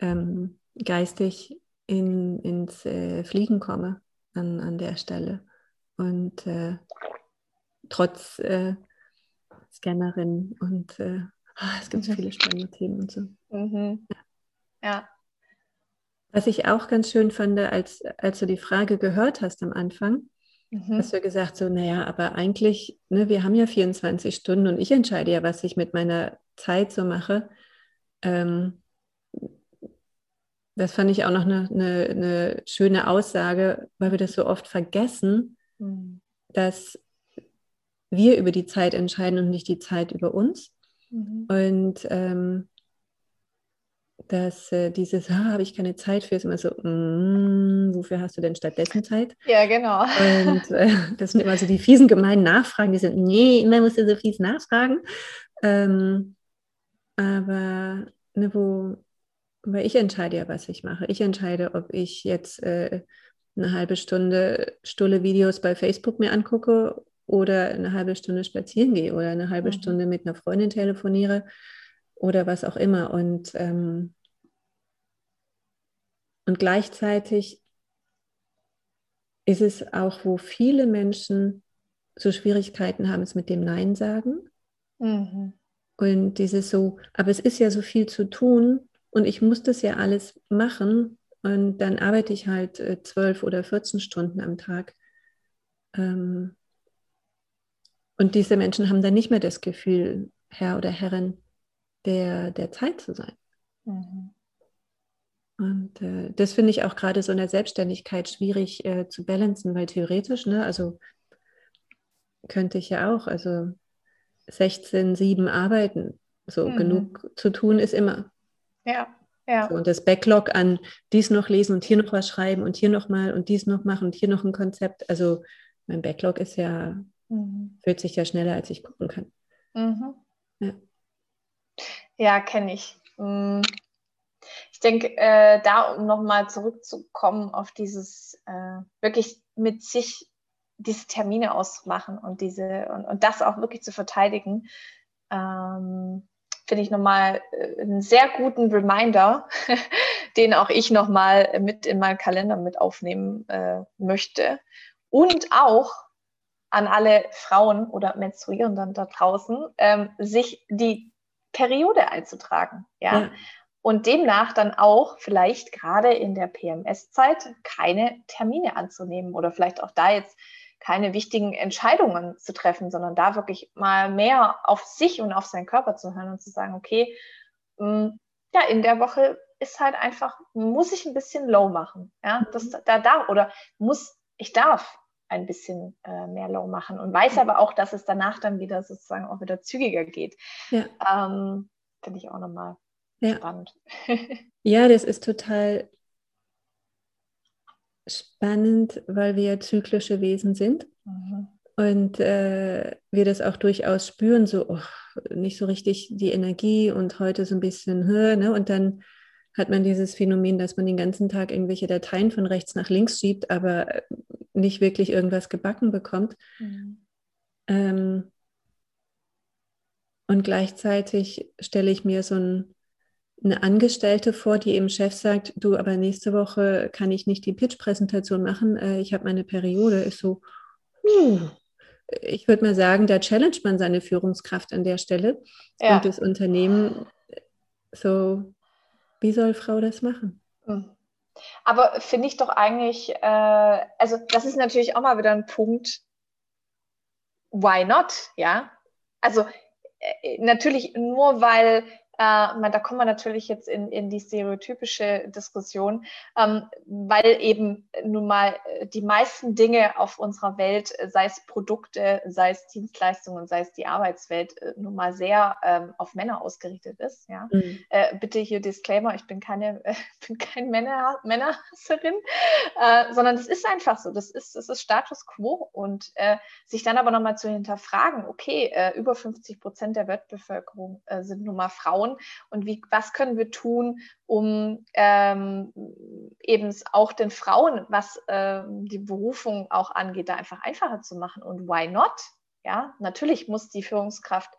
ähm, geistig in, ins äh, Fliegen komme an, an der Stelle. Und äh, trotz äh, Scannerin und oh, es gibt mhm. viele spannende Themen und so. Mhm. Ja. ja. Was ich auch ganz schön fand, als, als du die Frage gehört hast am Anfang, mhm. hast du gesagt, so, naja, aber eigentlich, ne, wir haben ja 24 Stunden und ich entscheide ja, was ich mit meiner Zeit so mache. Ähm, das fand ich auch noch eine, eine, eine, schöne Aussage, weil wir das so oft vergessen, mhm. dass wir über die Zeit entscheiden und nicht die Zeit über uns. Mhm. Und ähm, dass äh, dieses, ah, habe ich keine Zeit für, ist immer so, mm, wofür hast du denn stattdessen Zeit? Ja, genau. Und äh, das sind immer so die fiesen, gemeinen Nachfragen, die sind, nee, immer musst du so fies nachfragen. Ähm, aber ne, wo, weil ich entscheide ja, was ich mache. Ich entscheide, ob ich jetzt äh, eine halbe Stunde stulle Videos bei Facebook mir angucke oder eine halbe Stunde spazieren gehe oder eine halbe mhm. Stunde mit einer Freundin telefoniere oder was auch immer. Und, ähm, und gleichzeitig ist es auch, wo viele Menschen so Schwierigkeiten haben, es mit dem Nein sagen. Mhm. Und dieses so, aber es ist ja so viel zu tun und ich muss das ja alles machen und dann arbeite ich halt äh, zwölf oder 14 Stunden am Tag. Ähm, und diese Menschen haben dann nicht mehr das Gefühl, Herr oder Herrin der, der Zeit zu sein. Mhm. Und äh, das finde ich auch gerade so in der Selbstständigkeit schwierig äh, zu balancen, weil theoretisch, ne, also könnte ich ja auch, also 16, 7 arbeiten. So mhm. genug zu tun ist immer. Ja, ja. So, und das Backlog an dies noch lesen und hier noch was schreiben und hier noch mal und dies noch machen und hier noch ein Konzept. Also mein Backlog ist ja, mhm. fühlt sich ja schneller, als ich gucken kann. Mhm. Ja. Ja, kenne ich. Mm. Ich denke, äh, da um nochmal zurückzukommen auf dieses äh, wirklich mit sich diese Termine auszumachen und diese und, und das auch wirklich zu verteidigen, ähm, finde ich nochmal äh, einen sehr guten Reminder, den auch ich nochmal mit in meinen Kalender mit aufnehmen äh, möchte. Und auch an alle Frauen oder Menstruierenden da draußen, ähm, sich die Periode einzutragen. Ja. ja. Und demnach dann auch vielleicht gerade in der PMS-Zeit keine Termine anzunehmen oder vielleicht auch da jetzt keine wichtigen Entscheidungen zu treffen, sondern da wirklich mal mehr auf sich und auf seinen Körper zu hören und zu sagen, okay, mh, mm, ja, in der Woche ist halt einfach, muss ich ein bisschen low machen. Ja, das, mhm. da, da, oder muss, ich darf ein bisschen äh, mehr low machen und weiß aber auch, dass es danach dann wieder sozusagen auch wieder zügiger geht. Ja. Ähm, Finde ich auch nochmal ja. spannend. ja, das ist total spannend, weil wir zyklische Wesen sind. Mhm. Und äh, wir das auch durchaus spüren, so oh, nicht so richtig die Energie und heute so ein bisschen höher. Ne? Und dann hat man dieses Phänomen, dass man den ganzen Tag irgendwelche Dateien von rechts nach links schiebt, aber nicht wirklich irgendwas gebacken bekommt. Mhm. Ähm, Und gleichzeitig stelle ich mir so ein, eine Angestellte vor, die eben Chef sagt, du, aber nächste Woche kann ich nicht die Pitch-Präsentation machen, äh, ich habe meine Periode. Ist so, uh, ich würde mal sagen, da challenge man seine Führungskraft an der Stelle. Ja. Und das Unternehmen, so, wie soll Frau das machen? Hm. Aber finde ich doch eigentlich, äh, also das ist natürlich auch mal wieder ein Punkt, why not, ja? Also äh, natürlich nur weil äh, man, da kommen wir natürlich jetzt in, in die stereotypische Diskussion, ähm, weil eben nun mal äh, die meisten Dinge auf unserer Welt, äh, sei es Produkte, sei es Dienstleistungen, sei es die Arbeitswelt, äh, nun mal sehr ähm, auf Männer ausgerichtet ist. Ja? Mhm. Äh, bitte hier Disclaimer, ich bin keine, äh, bin kein Männer, Männerhasserin, sondern das ist einfach so, das ist, das ist Status quo und sich dann aber nochmal zu hinterfragen, okay, über 50 Prozent der Weltbevölkerung sind nun mal Frauen, Frauen und wie, was können wir tun, um ähm, eben auch den Frauen, was ähm, die Berufung auch angeht, da einfach einfacher zu machen. Und why not? Ja, natürlich muss die Führungskraft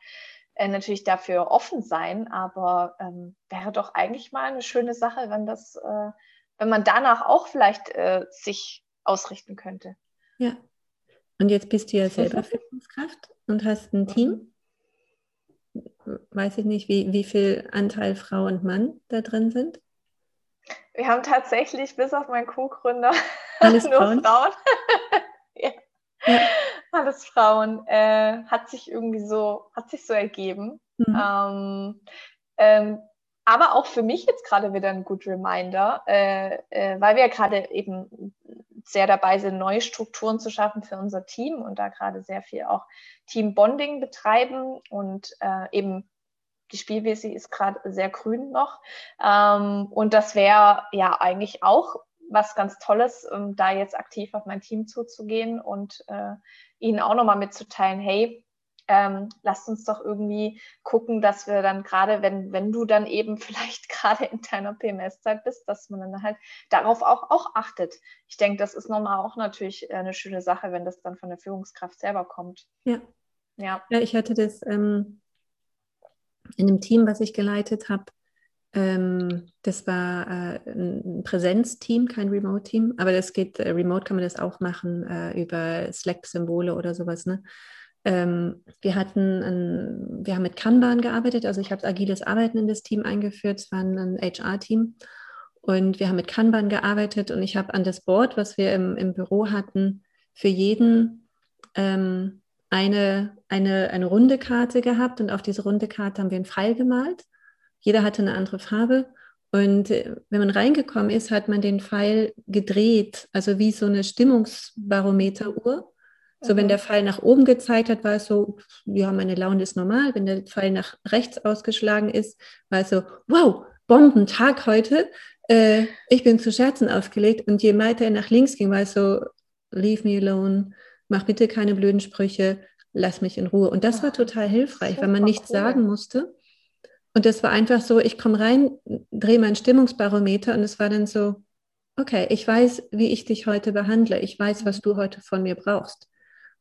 äh, natürlich dafür offen sein, aber ähm, wäre doch eigentlich mal eine schöne Sache, wenn das, äh, wenn man danach auch vielleicht äh, sich ausrichten könnte. Ja. Und jetzt bist du ja selber Führungskraft und hast ein Team weiß ich nicht, wie, wie viel Anteil Frau und Mann da drin sind? Wir haben tatsächlich bis auf meinen Co-Gründer nur Frauen. Frauen. ja. Ja. Alles Frauen. Äh, hat sich irgendwie so, hat sich so ergeben. Mhm. Ähm, ähm, aber auch für mich jetzt gerade wieder ein gut Reminder, äh, äh, weil wir gerade eben sehr dabei sind, neue Strukturen zu schaffen für unser Team und da gerade sehr viel auch Team-Bonding betreiben und äh, eben die Spielwiese ist gerade sehr grün noch. Ähm, und das wäre ja eigentlich auch was ganz Tolles, um da jetzt aktiv auf mein Team zuzugehen und äh, ihnen auch nochmal mitzuteilen, hey, ähm, lasst uns doch irgendwie gucken, dass wir dann gerade, wenn, wenn du dann eben vielleicht gerade in deiner PMS-Zeit bist, dass man dann halt darauf auch, auch achtet. Ich denke, das ist nochmal auch natürlich eine schöne Sache, wenn das dann von der Führungskraft selber kommt. Ja. Ja, ja ich hatte das ähm, in einem Team, was ich geleitet habe. Ähm, das war äh, ein Präsenzteam, kein Remote-Team, aber das geht, äh, remote kann man das auch machen äh, über Slack-Symbole oder sowas. Ne? Ähm, wir hatten, ein, wir haben mit Kanban gearbeitet, also ich habe agiles Arbeiten in das Team eingeführt, es war ein HR-Team und wir haben mit Kanban gearbeitet und ich habe an das Board, was wir im, im Büro hatten, für jeden ähm, eine, eine, eine runde Karte gehabt und auf diese runde Karte haben wir einen Pfeil gemalt. Jeder hatte eine andere Farbe und äh, wenn man reingekommen ist, hat man den Pfeil gedreht, also wie so eine Stimmungsbarometeruhr. So, wenn mhm. der Pfeil nach oben gezeigt hat, war es so, ja, meine Laune ist normal. Wenn der Pfeil nach rechts ausgeschlagen ist, war es so, wow, Bombentag heute. Äh, ich bin zu Scherzen ausgelegt. Und je weiter er nach links ging, war es so, leave me alone, mach bitte keine blöden Sprüche, lass mich in Ruhe. Und das war total hilfreich, weil man nichts sagen musste. Und das war einfach so, ich komme rein, drehe mein Stimmungsbarometer und es war dann so, okay, ich weiß, wie ich dich heute behandle. Ich weiß, was du heute von mir brauchst.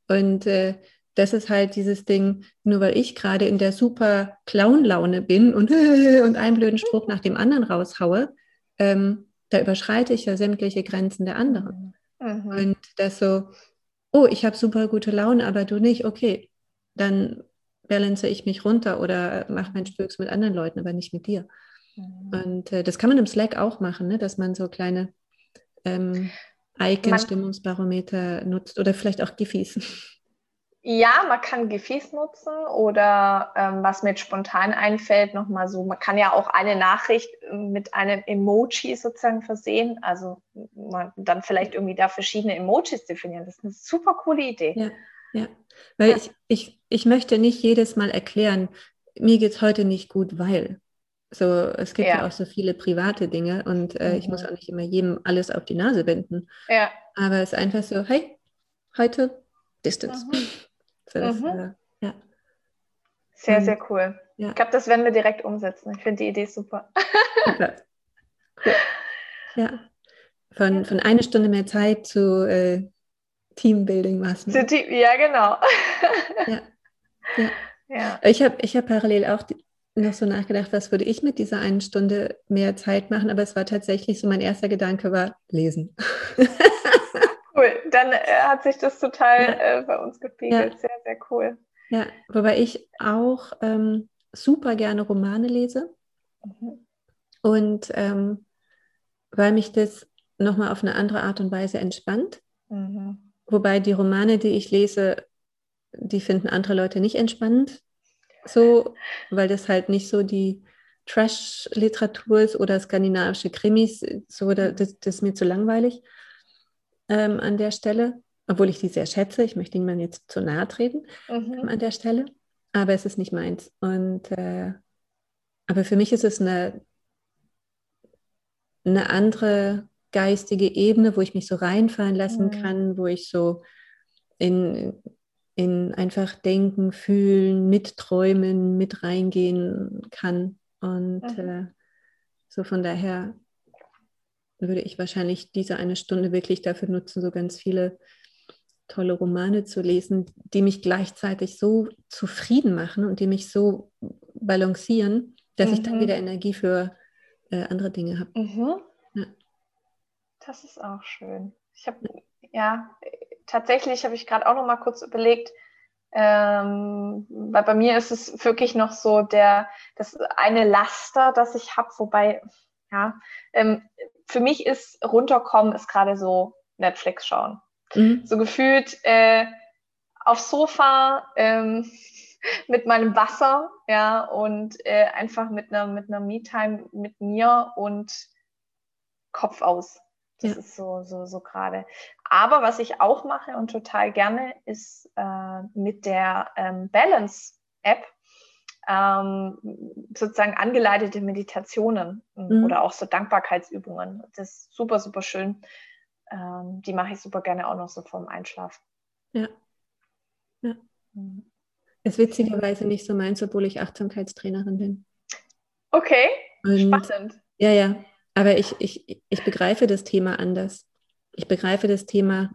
Und äh, das ist halt dieses Ding, nur weil ich gerade in der super Clown-Laune bin und, und einen blöden Spruch nach dem anderen raushaue, ähm, da überschreite ich ja sämtliche Grenzen der anderen. Mhm. Und das so, oh, ich habe super gute Laune, aber du nicht, okay, dann balance ich mich runter oder mache meinen Spöks mit anderen Leuten, aber nicht mit dir. Mhm. Und äh, das kann man im Slack auch machen, ne? dass man so kleine ähm, Icon-Stimmungsbarometer nutzt oder vielleicht auch Gefäß. Ja, man kann Gefäß nutzen oder ähm, was mir spontan einfällt, nochmal so, man kann ja auch eine Nachricht ähm, mit einem Emoji sozusagen versehen. Also man dann vielleicht irgendwie da verschiedene Emojis definieren. Das ist eine super coole Idee. Ja, ja. Weil ja. Ich, ich, ich möchte nicht jedes Mal erklären, mir geht es heute nicht gut, weil. So, es gibt ja, ja auch so viele private Dinge und äh, mhm. ich muss mhm. auch nicht immer jedem alles auf die Nase binden. Ja. Aber es ist einfach so, hey, heute Distance. Mhm. So, das, äh, ja. Sehr, sehr cool. Ja. Ich glaube, das werden wir direkt umsetzen. Ich finde die Idee super. super. Cool. Ja. Von, von einer Stunde mehr Zeit zu äh, Teambuilding-Maßnahmen. Ja, genau. ja. ja. Ja. Ich habe ich hab parallel auch noch so nachgedacht, was würde ich mit dieser einen Stunde mehr Zeit machen, aber es war tatsächlich so, mein erster Gedanke war lesen. cool, dann äh, hat sich das total ja. äh, bei uns gespiegelt. Ja. Sehr, sehr cool. Ja, wobei ich auch ähm, super gerne Romane lese. Mhm. Und ähm, weil mich das nochmal auf eine andere Art und Weise entspannt. Mhm. Wobei die Romane, die ich lese, die finden andere Leute nicht entspannend. So, weil das halt nicht so die Trash-Literatur ist oder skandinavische Krimis, so, das, das ist mir zu langweilig ähm, an der Stelle, obwohl ich die sehr schätze. Ich möchte niemandem jetzt zu nahe treten mhm. ähm, an der Stelle, aber es ist nicht meins. Und äh, aber für mich ist es eine, eine andere geistige Ebene, wo ich mich so reinfallen lassen mhm. kann, wo ich so in, in einfach denken, fühlen, mitträumen, mit reingehen kann. Und mhm. äh, so von daher würde ich wahrscheinlich diese eine Stunde wirklich dafür nutzen, so ganz viele tolle Romane zu lesen, die mich gleichzeitig so zufrieden machen und die mich so balancieren, dass mhm. ich dann mhm. wieder Energie für äh, andere Dinge habe. Mhm. Ja. Das ist auch schön. Ich habe, ja, tatsächlich habe ich gerade auch noch mal kurz überlegt, ähm, weil bei mir ist es wirklich noch so der, das eine Laster, das ich habe, wobei, ja, ähm, für mich ist runterkommen ist gerade so Netflix schauen. Mhm. So gefühlt äh, aufs Sofa ähm, mit meinem Wasser, ja, und äh, einfach mit einer mit einer Me-Time mit mir und Kopf aus. Das ja. ist so, so, so gerade. Aber was ich auch mache und total gerne, ist äh, mit der ähm, Balance-App ähm, sozusagen angeleitete Meditationen mhm. oder auch so Dankbarkeitsübungen. Das ist super, super schön. Ähm, die mache ich super gerne auch noch so vorm Einschlafen. Ja. ja. Mhm. Ist witzigerweise nicht so meins, obwohl ich Achtsamkeitstrainerin bin. Okay, und, spannend. Ja, ja. Aber ich, ich, ich begreife das Thema anders. Ich begreife das Thema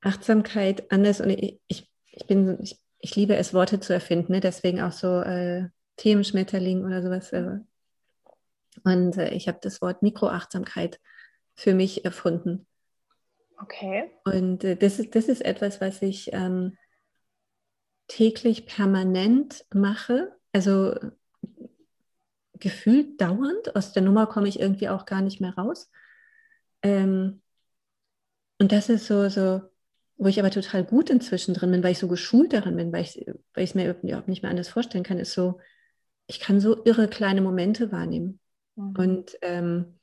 Achtsamkeit anders und ich, ich, ich bin, ich, ich liebe es, Worte zu erfinden, ne? deswegen auch so äh, Themenschmetterling oder sowas. Äh. Und äh, ich habe das Wort Mikroachtsamkeit für mich erfunden. Okay. Und äh, das, ist, das ist etwas, was ich ähm, täglich permanent mache. Also gefühlt dauernd. Aus der Nummer komme ich irgendwie auch gar nicht mehr raus. Ähm, und das ist so, so, wo ich aber total gut inzwischen drin bin, weil ich so geschult darin bin, weil ich weil es mir überhaupt nicht mehr anders vorstellen kann, ist so, ich kann so irre kleine Momente wahrnehmen. Mhm. Und ähm,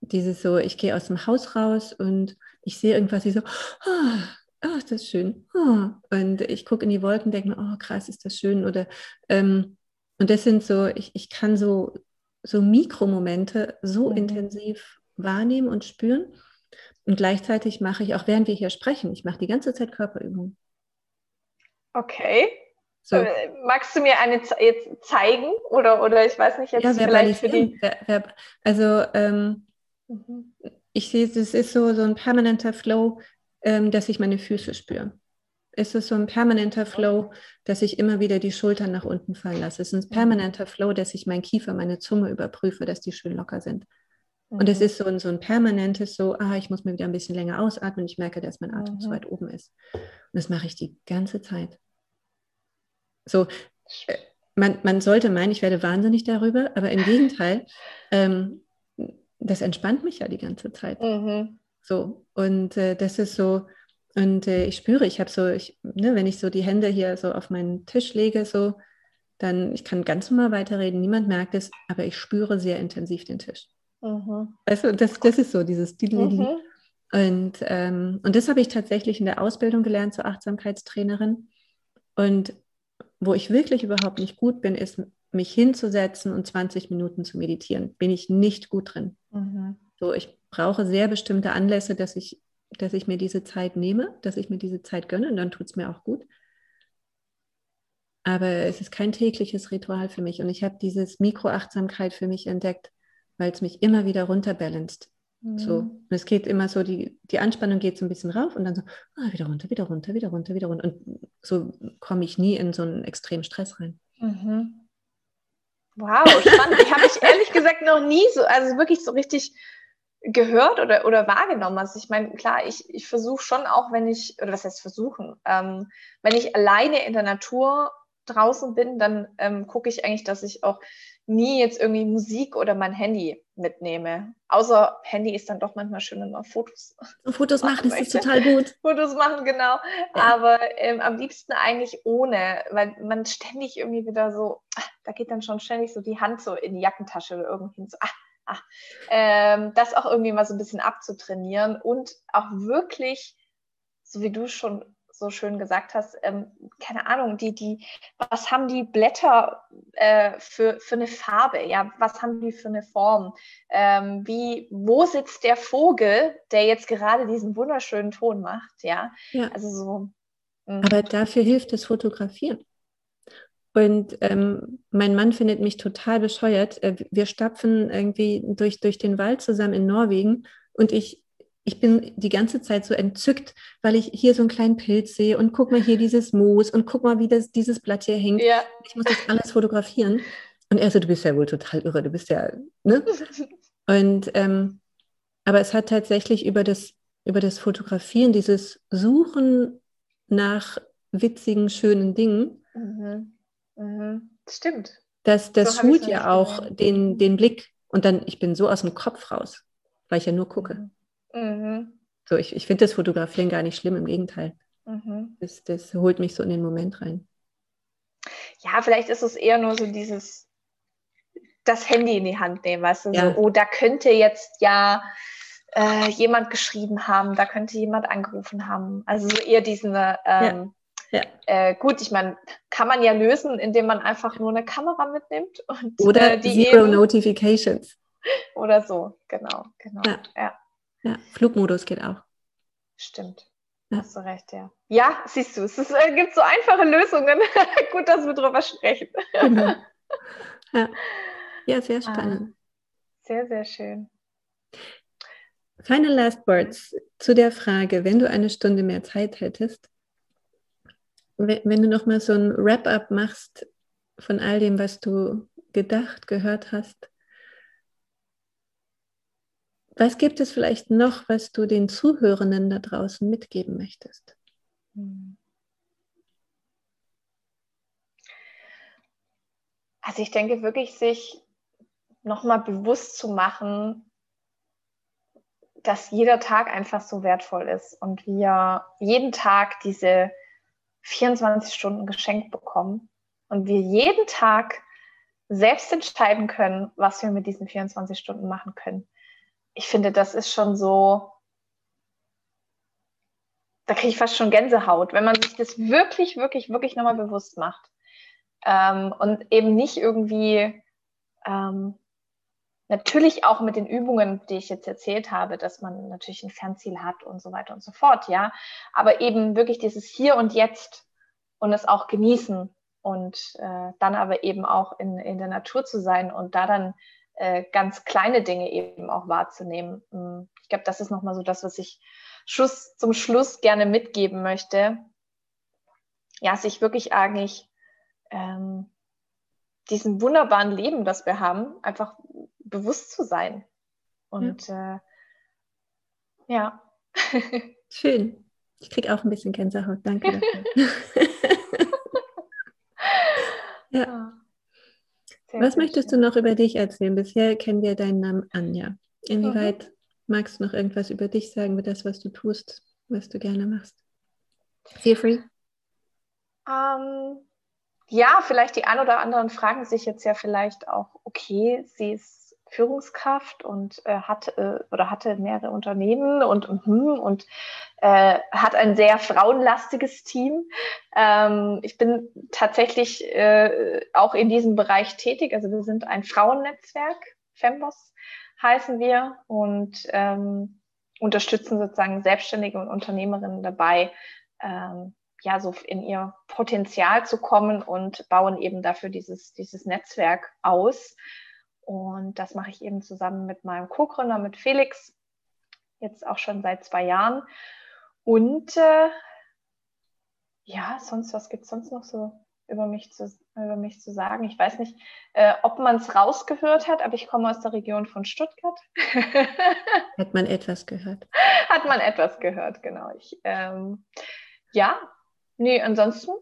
dieses so, ich gehe aus dem Haus raus und ich sehe irgendwas, ich so, oh, oh ist das schön. Oh. Und ich gucke in die Wolken, denke mir, oh krass, ist das schön. Oder ähm, und das sind so, ich, ich kann so, so Mikromomente so mhm. intensiv wahrnehmen und spüren. Und gleichzeitig mache ich, auch während wir hier sprechen, ich mache die ganze Zeit Körperübungen. Okay. So. Äh, magst du mir eine jetzt zeigen? Oder, oder ich weiß nicht, jetzt ja, vielleicht für die. Also ähm, mhm. ich sehe, es ist so, so ein permanenter Flow, ähm, dass ich meine Füße spüre ist es so ein permanenter Flow, dass ich immer wieder die Schultern nach unten fallen lasse. Es ist ein mhm. permanenter Flow, dass ich meinen Kiefer, meine Zunge überprüfe, dass die schön locker sind. Und es mhm. ist so ein, so ein permanentes so, ah, ich muss mir wieder ein bisschen länger ausatmen. Ich merke, dass mein Atem mhm. zu weit oben ist. Und das mache ich die ganze Zeit. So, äh, man, man sollte meinen, ich werde wahnsinnig darüber, aber im Gegenteil, ähm, das entspannt mich ja die ganze Zeit. Mhm. So, und äh, das ist so, und äh, ich spüre, ich habe so, ich, ne, wenn ich so die Hände hier so auf meinen Tisch lege, so, dann, ich kann ganz normal weiterreden, niemand merkt es, aber ich spüre sehr intensiv den Tisch. Mhm. Also das, das ist so, dieses mhm. Und, ähm, und das habe ich tatsächlich in der Ausbildung gelernt zur Achtsamkeitstrainerin. Und wo ich wirklich überhaupt nicht gut bin, ist, mich hinzusetzen und 20 Minuten zu meditieren. Bin ich nicht gut drin. Mhm. So, ich brauche sehr bestimmte Anlässe, dass ich dass ich mir diese Zeit nehme, dass ich mir diese Zeit gönne und dann tut es mir auch gut. Aber es ist kein tägliches Ritual für mich und ich habe dieses Mikroachtsamkeit für mich entdeckt, weil es mich immer wieder runterbalanced. So, mhm. es geht immer so, die, die Anspannung geht so ein bisschen rauf und dann so, ah, wieder runter, wieder runter, wieder runter, wieder runter. Und so komme ich nie in so einen extremen Stress rein. Mhm. Wow, spannend. ich habe mich ehrlich gesagt noch nie so, also wirklich so richtig gehört oder, oder wahrgenommen. Also ich meine, klar, ich, ich versuche schon auch, wenn ich, oder was heißt versuchen, ähm, wenn ich alleine in der Natur draußen bin, dann ähm, gucke ich eigentlich, dass ich auch nie jetzt irgendwie Musik oder mein Handy mitnehme. Außer Handy ist dann doch manchmal schön, wenn man Fotos. Fotos machen, das ist total gut. Fotos machen, genau. Ja. Aber ähm, am liebsten eigentlich ohne, weil man ständig irgendwie wieder so, ach, da geht dann schon ständig so die Hand so in die Jackentasche oder irgendwie so, ach, ach. Ähm, das auch irgendwie mal so ein bisschen abzutrainieren und auch wirklich, so wie du schon so schön gesagt hast, ähm, keine Ahnung, die, die, was haben die Blätter äh, für, für eine Farbe? Ja, was haben die für eine Form? Ähm, wie, wo sitzt der Vogel, der jetzt gerade diesen wunderschönen Ton macht? Ja, ja. also so. Mh. Aber dafür hilft das Fotografieren. Und ähm, mein Mann findet mich total bescheuert. Äh, wir stapfen irgendwie durch, durch den Wald zusammen in Norwegen und ich ich bin die ganze Zeit so entzückt, weil ich hier so einen kleinen Pilz sehe und guck mal hier dieses Moos und guck mal, wie das, dieses Blatt hier hängt. Ja. Ich muss das alles fotografieren. Und er so, du bist ja wohl total irre, du bist ja, ne? Und, ähm, aber es hat tatsächlich über das, über das Fotografieren, dieses Suchen nach witzigen, schönen Dingen. Mhm. Mhm. Stimmt. Das, das so schult ja auch den, den Blick. Und dann, ich bin so aus dem Kopf raus, weil ich ja nur gucke. Mhm. Mhm. So, ich, ich finde das Fotografieren gar nicht schlimm, im Gegenteil. Mhm. Das, das holt mich so in den Moment rein. Ja, vielleicht ist es eher nur so dieses, das Handy in die Hand nehmen, weißt du, ja. so, oh, da könnte jetzt ja äh, jemand geschrieben haben, da könnte jemand angerufen haben. Also so eher diesen, ähm, ja. Ja. Äh, gut, ich meine, kann man ja lösen, indem man einfach nur eine Kamera mitnimmt. Und, Oder äh, die Zero eben, Notifications. Oder so, genau, genau. Ja. Ja. Flugmodus geht auch. Stimmt. Ja. Hast du recht, ja. Ja, siehst du, es ist, äh, gibt so einfache Lösungen. Gut, dass wir drüber sprechen. Genau. Ja. ja, sehr ah, spannend. Ah, sehr, sehr schön. Final last words zu der Frage, wenn du eine Stunde mehr Zeit hättest, wenn du nochmal so ein Wrap-up machst von all dem, was du gedacht, gehört hast, was gibt es vielleicht noch, was du den Zuhörenden da draußen mitgeben möchtest? Also ich denke wirklich, sich nochmal bewusst zu machen, dass jeder Tag einfach so wertvoll ist und wir jeden Tag diese 24 Stunden geschenkt bekommen und wir jeden Tag selbst entscheiden können, was wir mit diesen 24 Stunden machen können ich finde, das ist schon so, da kriege ich fast schon Gänsehaut, wenn man sich das wirklich, wirklich, wirklich nochmal bewusst macht. Ähm, und eben nicht irgendwie, ähm, natürlich auch mit den Übungen, die ich jetzt erzählt habe, dass man natürlich ein Fernziel hat und so weiter und so fort, ja. Aber eben wirklich dieses Hier und Jetzt und es auch genießen und äh, dann aber eben auch in, in der Natur zu sein und da dann äh, ganz kleine Dinge eben auch wahrzunehmen. Mm, ich glaube, das ist nochmal so das, was ich Schluss, zum Schluss gerne mitgeben möchte. Ja, sich wirklich eigentlich ähm, diesem wunderbaren Leben, das wir haben, einfach bewusst zu sein. Und ja. Äh, ja. Schön. Ich kriege auch ein bisschen Gänsehaut. Danke dafür. ja. Sehr Was möchtest schön. du noch über dich erzählen? Bisher kennen wir deinen Namen Anja. Inwieweit mhm. magst du noch irgendwas über dich sagen, über das, was du tust, was du gerne machst? Feel free. Um, ähm, ja, vielleicht die ein oder anderen fragen sich jetzt ja vielleicht auch, okay, sie ist Führungskraft und äh, hat äh, oder hatte mehrere Unternehmen und und, und äh, hat ein sehr frauenlastiges Team. Ähm, ich bin tatsächlich äh, auch in diesem Bereich tätig. Also wir sind ein Frauennetzwerk, Fembos heißen wir und ähm, unterstützen sozusagen Selbstständige und Unternehmerinnen dabei, ähm, ja, so in ihr Potenzial zu kommen und bauen eben dafür dieses, dieses Netzwerk aus. Und das mache ich eben zusammen mit meinem Co-Gründer, mit Felix. jetzt auch schon seit zwei Jahren. Und äh, ja, sonst, was gibt es sonst noch so über mich zu, über mich zu sagen? Ich weiß nicht, äh, ob man es rausgehört hat, aber ich komme aus der Region von Stuttgart. hat man etwas gehört? Hat man etwas gehört, genau. Ich, ähm, ja, nee, ansonsten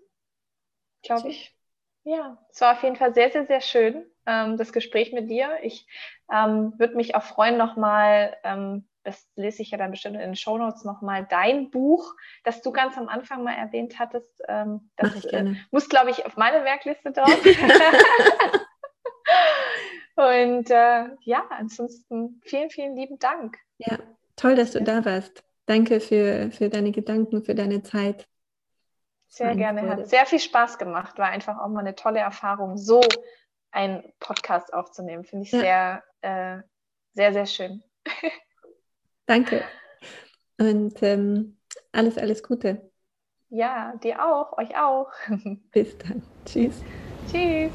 glaube ich, ja, es war auf jeden Fall sehr, sehr, sehr schön, ähm, das Gespräch mit dir. Ich ähm, würde mich auch freuen, nochmal ähm, das lese ich ja dann bestimmt in den Shownotes nochmal, dein Buch, das du ganz am Anfang mal erwähnt hattest. Ähm, das äh, muss, glaube ich, auf meine Werkliste drauf. Und äh, ja, ansonsten vielen, vielen lieben Dank. Ja, toll, dass du da warst. Danke für, für deine Gedanken, für deine Zeit. Sehr gerne. Freude. Hat sehr viel Spaß gemacht. War einfach auch mal eine tolle Erfahrung, so einen Podcast aufzunehmen. Finde ich ja. sehr, äh, sehr, sehr schön. Danke. Und ähm, alles, alles Gute. Ja, dir auch, euch auch. Bis dann. Tschüss. Tschüss.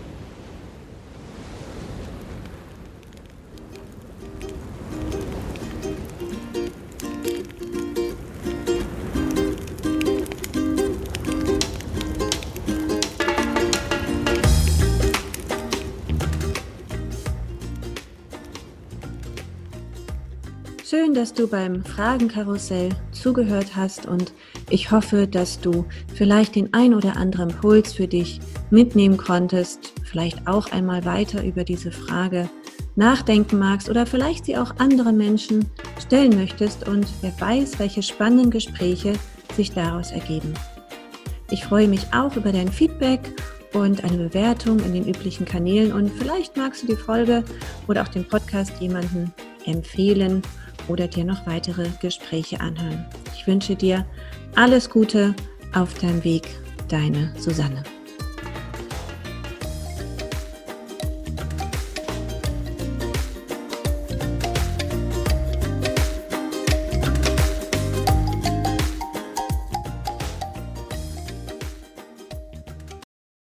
Schön, dass du beim Fragenkarussell zugehört hast und ich hoffe, dass du vielleicht den ein oder anderen Puls für dich mitnehmen konntest, vielleicht auch einmal weiter über diese Frage nachdenken magst oder vielleicht sie auch anderen Menschen stellen möchtest und wer weiß, welche spannenden Gespräche sich daraus ergeben. Ich freue mich auch über dein Feedback und eine Bewertung in den üblichen Kanälen und vielleicht magst du die Folge oder auch den Podcast jemanden empfehlen oder dir noch weitere Gespräche anhören. Ich wünsche dir alles Gute auf deinem Weg, deine Susanne.